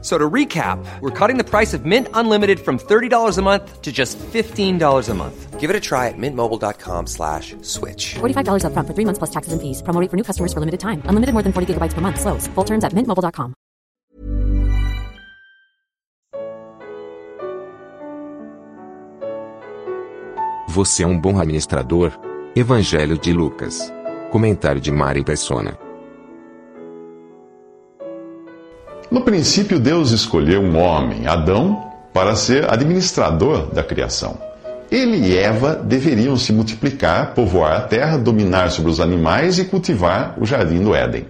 So to recap, we're cutting the price of Mint Unlimited from $30 a month to just $15 a month. Give it a try at mintmobile.com slash switch. $45 upfront for three months plus taxes and fees. Promo rate for new customers for limited time. Unlimited more than 40 gigabytes per month. Slows. Full terms at mintmobile.com. Você é um bom administrador? Evangelho de Lucas. Comentário de Mari Persona. No princípio, Deus escolheu um homem, Adão, para ser administrador da criação. Ele e Eva deveriam se multiplicar, povoar a terra, dominar sobre os animais e cultivar o jardim do Éden.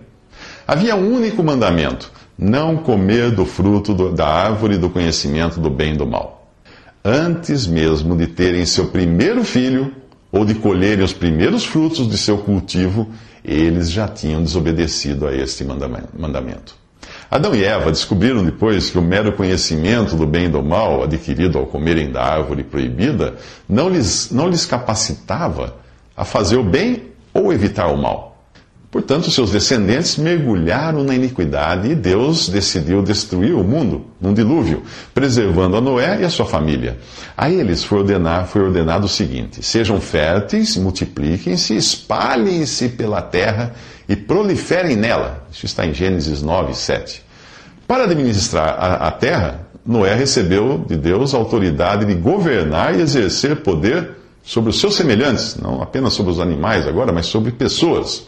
Havia um único mandamento: não comer do fruto do, da árvore do conhecimento do bem e do mal. Antes mesmo de terem seu primeiro filho, ou de colherem os primeiros frutos de seu cultivo, eles já tinham desobedecido a este mandamento. Adão e Eva descobriram depois que o mero conhecimento do bem e do mal, adquirido ao comerem da árvore proibida, não lhes, não lhes capacitava a fazer o bem ou evitar o mal. Portanto, seus descendentes mergulharam na iniquidade e Deus decidiu destruir o mundo num dilúvio, preservando a Noé e a sua família. A eles foi, ordenar, foi ordenado o seguinte: sejam férteis, multipliquem-se, espalhem-se pela terra e proliferem nela. Isso está em Gênesis 9, 7. Para administrar a, a terra, Noé recebeu de Deus a autoridade de governar e exercer poder sobre os seus semelhantes, não apenas sobre os animais agora, mas sobre pessoas.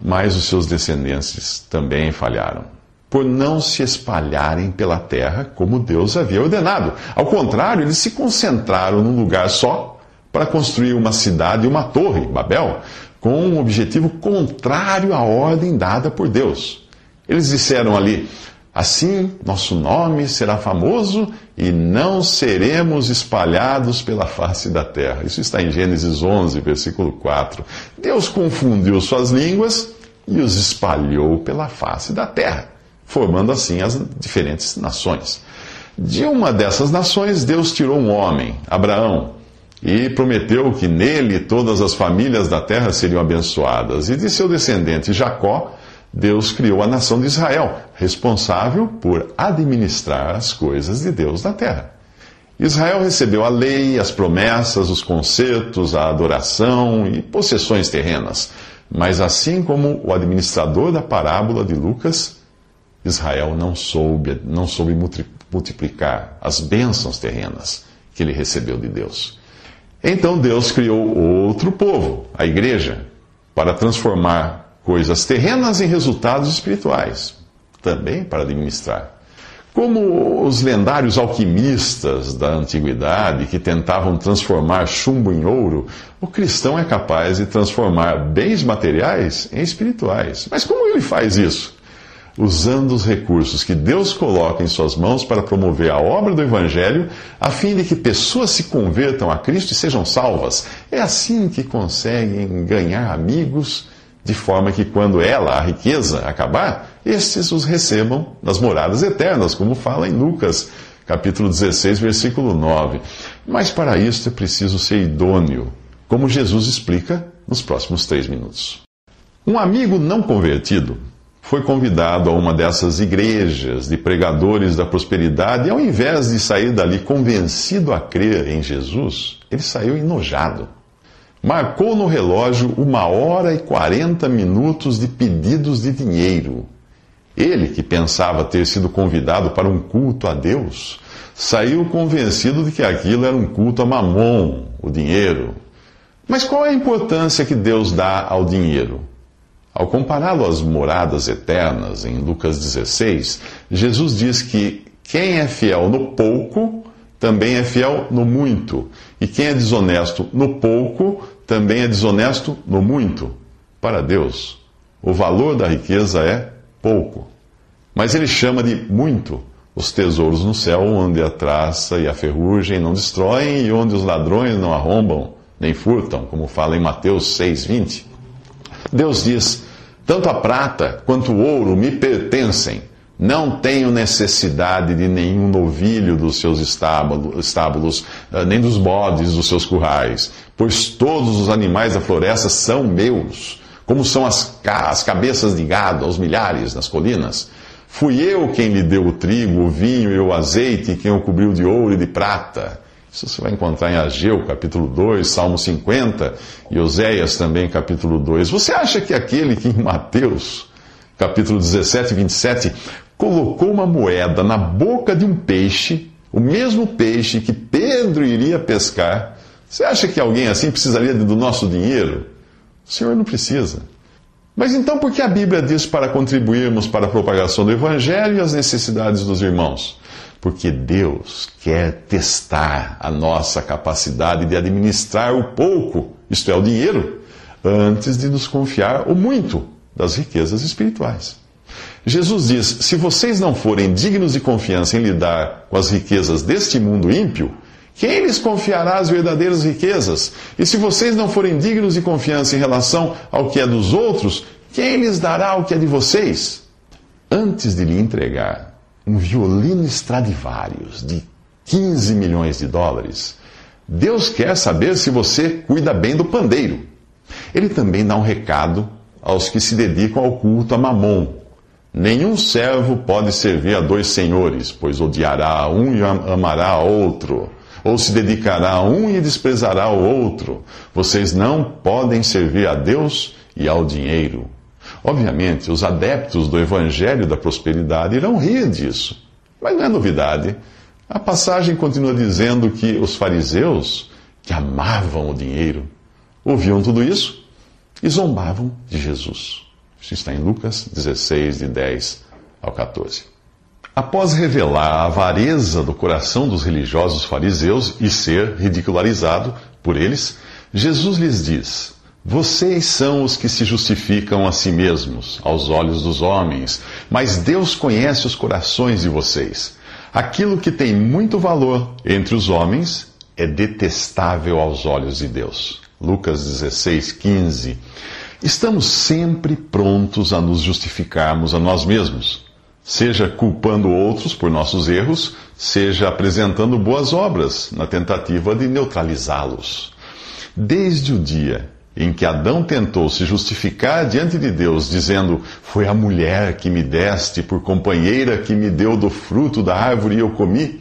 Mas os seus descendentes também falharam, por não se espalharem pela terra como Deus havia ordenado. Ao contrário, eles se concentraram num lugar só para construir uma cidade e uma torre, Babel, com um objetivo contrário à ordem dada por Deus. Eles disseram ali: Assim nosso nome será famoso e não seremos espalhados pela face da terra. Isso está em Gênesis 11, versículo 4. Deus confundiu suas línguas e os espalhou pela face da terra, formando assim as diferentes nações. De uma dessas nações, Deus tirou um homem, Abraão, e prometeu que nele todas as famílias da terra seriam abençoadas. E de seu descendente Jacó, Deus criou a nação de Israel, responsável por administrar as coisas de Deus na terra. Israel recebeu a lei, as promessas, os concertos, a adoração e possessões terrenas. Mas assim como o administrador da parábola de Lucas, Israel não soube, não soube multiplicar as bênçãos terrenas que ele recebeu de Deus. Então Deus criou outro povo, a igreja, para transformar coisas terrenas em resultados espirituais, também para administrar. Como os lendários alquimistas da antiguidade que tentavam transformar chumbo em ouro, o cristão é capaz de transformar bens materiais em espirituais. Mas como ele faz isso? Usando os recursos que Deus coloca em suas mãos para promover a obra do Evangelho, a fim de que pessoas se convertam a Cristo e sejam salvas. É assim que conseguem ganhar amigos, de forma que quando ela, a riqueza, acabar, estes os recebam nas moradas eternas, como fala em Lucas, capítulo 16, versículo 9. Mas para isso é preciso ser idôneo, como Jesus explica nos próximos três minutos. Um amigo não convertido foi convidado a uma dessas igrejas de pregadores da prosperidade e, ao invés de sair dali convencido a crer em Jesus, ele saiu enojado. Marcou no relógio uma hora e quarenta minutos de pedidos de dinheiro. Ele, que pensava ter sido convidado para um culto a Deus, saiu convencido de que aquilo era um culto a Mamon, o dinheiro. Mas qual é a importância que Deus dá ao dinheiro? Ao compará-lo às moradas eternas, em Lucas 16, Jesus diz que quem é fiel no pouco também é fiel no muito, e quem é desonesto no pouco também é desonesto no muito. Para Deus, o valor da riqueza é pouco. Mas ele chama de muito os tesouros no céu, onde a traça e a ferrugem não destroem e onde os ladrões não arrombam nem furtam, como fala em Mateus 6,20. Deus diz: tanto a prata quanto o ouro me pertencem. Não tenho necessidade de nenhum novilho dos seus estábulos, eh, nem dos bodes dos seus currais, pois todos os animais da floresta são meus, como são as, as cabeças de gado aos milhares nas colinas. Fui eu quem lhe deu o trigo, o vinho e o azeite, e quem o cobriu de ouro e de prata. Isso você vai encontrar em Ageu, capítulo 2, Salmo 50, e Oséias também, capítulo 2. Você acha que aquele que em Mateus, capítulo 17 e 27, colocou uma moeda na boca de um peixe, o mesmo peixe que Pedro iria pescar, você acha que alguém assim precisaria do nosso dinheiro? O Senhor não precisa. Mas então por que a Bíblia diz para contribuirmos para a propagação do Evangelho e as necessidades dos irmãos? Porque Deus quer testar a nossa capacidade de administrar o pouco, isto é, o dinheiro, antes de nos confiar o muito das riquezas espirituais. Jesus diz: Se vocês não forem dignos de confiança em lidar com as riquezas deste mundo ímpio, quem lhes confiará as verdadeiras riquezas? E se vocês não forem dignos de confiança em relação ao que é dos outros, quem lhes dará o que é de vocês? Antes de lhe entregar um violino Stradivarius de 15 milhões de dólares, Deus quer saber se você cuida bem do pandeiro. Ele também dá um recado aos que se dedicam ao culto a Mamon, Nenhum servo pode servir a dois senhores, pois odiará um e amará outro, ou se dedicará a um e desprezará o outro. Vocês não podem servir a Deus e ao dinheiro. Obviamente, os adeptos do evangelho da prosperidade irão rir disso, mas não é novidade. A passagem continua dizendo que os fariseus, que amavam o dinheiro, ouviam tudo isso e zombavam de Jesus. Isso está em Lucas 16, de 10 ao 14. Após revelar a avareza do coração dos religiosos fariseus e ser ridicularizado por eles, Jesus lhes diz: Vocês são os que se justificam a si mesmos, aos olhos dos homens, mas Deus conhece os corações de vocês. Aquilo que tem muito valor entre os homens é detestável aos olhos de Deus. Lucas 16, 15. Estamos sempre prontos a nos justificarmos a nós mesmos, seja culpando outros por nossos erros, seja apresentando boas obras na tentativa de neutralizá-los. Desde o dia em que Adão tentou se justificar diante de Deus, dizendo: Foi a mulher que me deste por companheira que me deu do fruto da árvore e eu comi,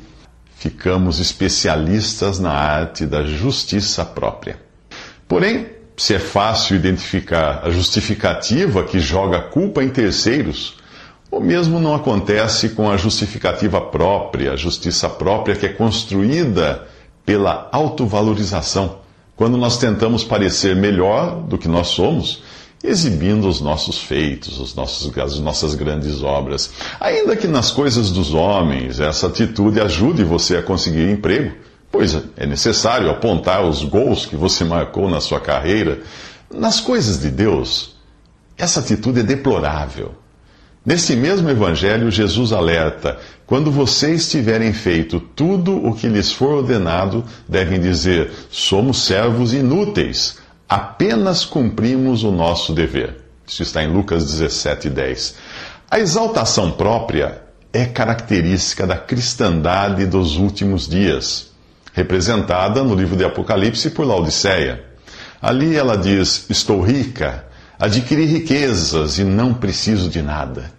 ficamos especialistas na arte da justiça própria. Porém, se é fácil identificar a justificativa que joga a culpa em terceiros, o mesmo não acontece com a justificativa própria, a justiça própria que é construída pela autovalorização, quando nós tentamos parecer melhor do que nós somos, exibindo os nossos feitos, os nossos, as nossas grandes obras. Ainda que nas coisas dos homens essa atitude ajude você a conseguir emprego Pois é necessário apontar os gols que você marcou na sua carreira. Nas coisas de Deus, essa atitude é deplorável. Neste mesmo Evangelho, Jesus alerta: quando vocês tiverem feito tudo o que lhes for ordenado, devem dizer: somos servos inúteis, apenas cumprimos o nosso dever. Isso está em Lucas 17, 10. A exaltação própria é característica da cristandade dos últimos dias representada no livro de Apocalipse por Laodiceia. Ali ela diz: Estou rica, adquiri riquezas e não preciso de nada.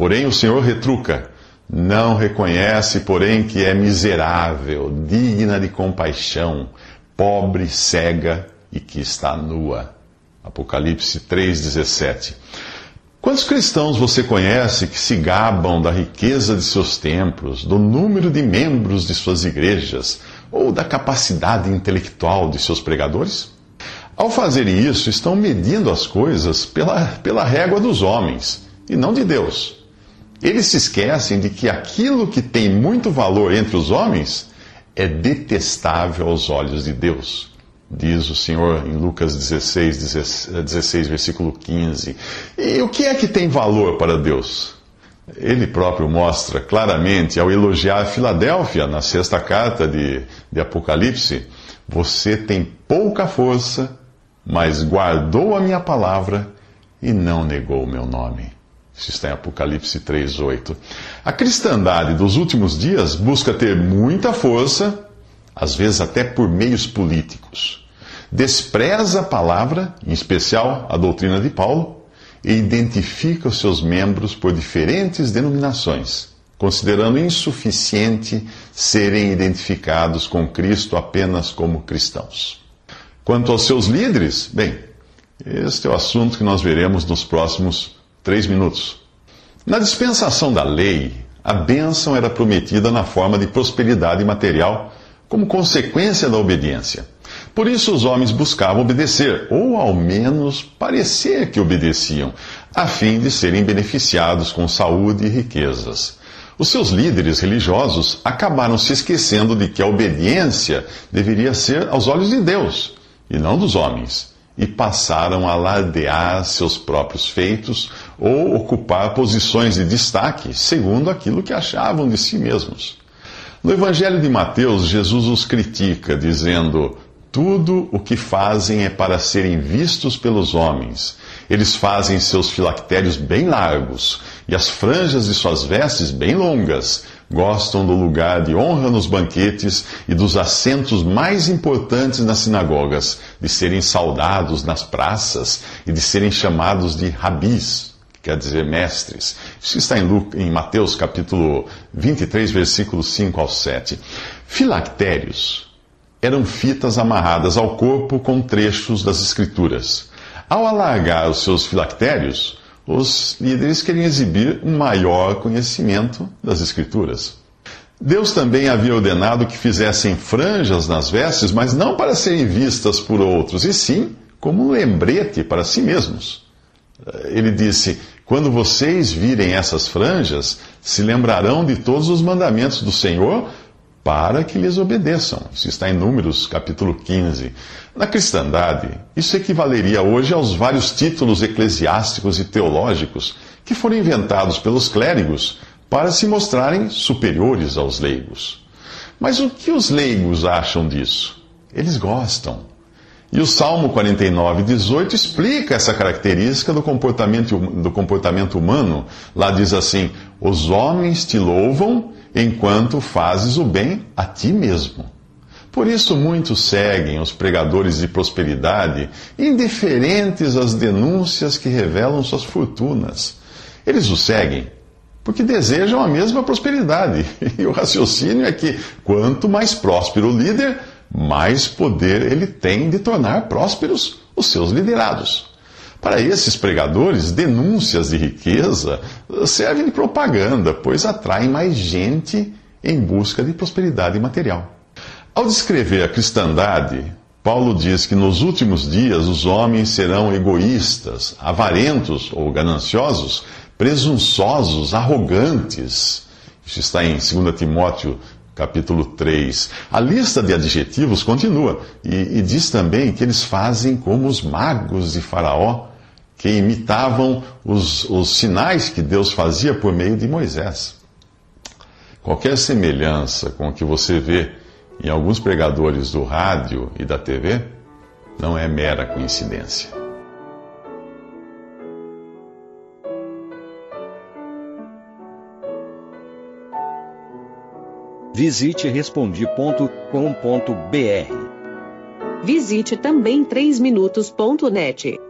Porém, o Senhor retruca: Não reconhece, porém, que é miserável, digna de compaixão, pobre, cega e que está nua. Apocalipse 3,17. Quantos cristãos você conhece que se gabam da riqueza de seus templos, do número de membros de suas igrejas, ou da capacidade intelectual de seus pregadores? Ao fazerem isso, estão medindo as coisas pela, pela régua dos homens e não de Deus. Eles se esquecem de que aquilo que tem muito valor entre os homens é detestável aos olhos de Deus. Diz o Senhor em Lucas 16, 16, versículo 15. E o que é que tem valor para Deus? ele próprio mostra claramente ao elogiar Filadélfia na sexta carta de, de Apocalipse: Você tem pouca força, mas guardou a minha palavra e não negou o meu nome. Isso está em Apocalipse 3:8. A cristandade dos últimos dias busca ter muita força, às vezes até por meios políticos. Despreza a palavra, em especial a doutrina de Paulo, e identifica os seus membros por diferentes denominações, considerando insuficiente serem identificados com Cristo apenas como cristãos. Quanto aos seus líderes, bem, este é o assunto que nós veremos nos próximos três minutos. Na dispensação da lei, a bênção era prometida na forma de prosperidade material como consequência da obediência. Por isso os homens buscavam obedecer, ou ao menos parecer que obedeciam, a fim de serem beneficiados com saúde e riquezas. Os seus líderes religiosos acabaram se esquecendo de que a obediência deveria ser aos olhos de Deus e não dos homens, e passaram a alardear seus próprios feitos ou ocupar posições de destaque segundo aquilo que achavam de si mesmos. No Evangelho de Mateus, Jesus os critica, dizendo: tudo o que fazem é para serem vistos pelos homens. Eles fazem seus filactérios bem largos e as franjas de suas vestes bem longas. Gostam do lugar de honra nos banquetes e dos assentos mais importantes nas sinagogas, de serem saudados nas praças e de serem chamados de rabis, que quer dizer mestres. Isso está em, Lucas, em Mateus capítulo 23, versículos 5 ao 7. Filactérios eram fitas amarradas ao corpo com trechos das Escrituras. Ao alargar os seus filactérios, os líderes queriam exibir um maior conhecimento das Escrituras. Deus também havia ordenado que fizessem franjas nas vestes, mas não para serem vistas por outros, e sim como um lembrete para si mesmos. Ele disse: Quando vocês virem essas franjas, se lembrarão de todos os mandamentos do Senhor para que lhes obedeçam. Isso está em Números, capítulo 15. Na cristandade, isso equivaleria hoje aos vários títulos eclesiásticos e teológicos que foram inventados pelos clérigos para se mostrarem superiores aos leigos. Mas o que os leigos acham disso? Eles gostam. E o Salmo 49, 18 explica essa característica do comportamento, do comportamento humano. Lá diz assim: Os homens te louvam enquanto fazes o bem a ti mesmo. Por isso muitos seguem os pregadores de prosperidade, indiferentes às denúncias que revelam suas fortunas. Eles o seguem porque desejam a mesma prosperidade. E o raciocínio é que quanto mais próspero o líder, mais poder ele tem de tornar prósperos os seus liderados. Para esses pregadores, denúncias de riqueza servem de propaganda, pois atraem mais gente em busca de prosperidade material. Ao descrever a cristandade, Paulo diz que nos últimos dias os homens serão egoístas, avarentos ou gananciosos, presunçosos, arrogantes. Isso está em 2 Timóteo capítulo 3. A lista de adjetivos continua e, e diz também que eles fazem como os magos de Faraó que imitavam os, os sinais que Deus fazia por meio de Moisés. Qualquer semelhança com o que você vê em alguns pregadores do rádio e da TV não é mera coincidência. Visite respondi.com.br. Visite também 3minutos.net.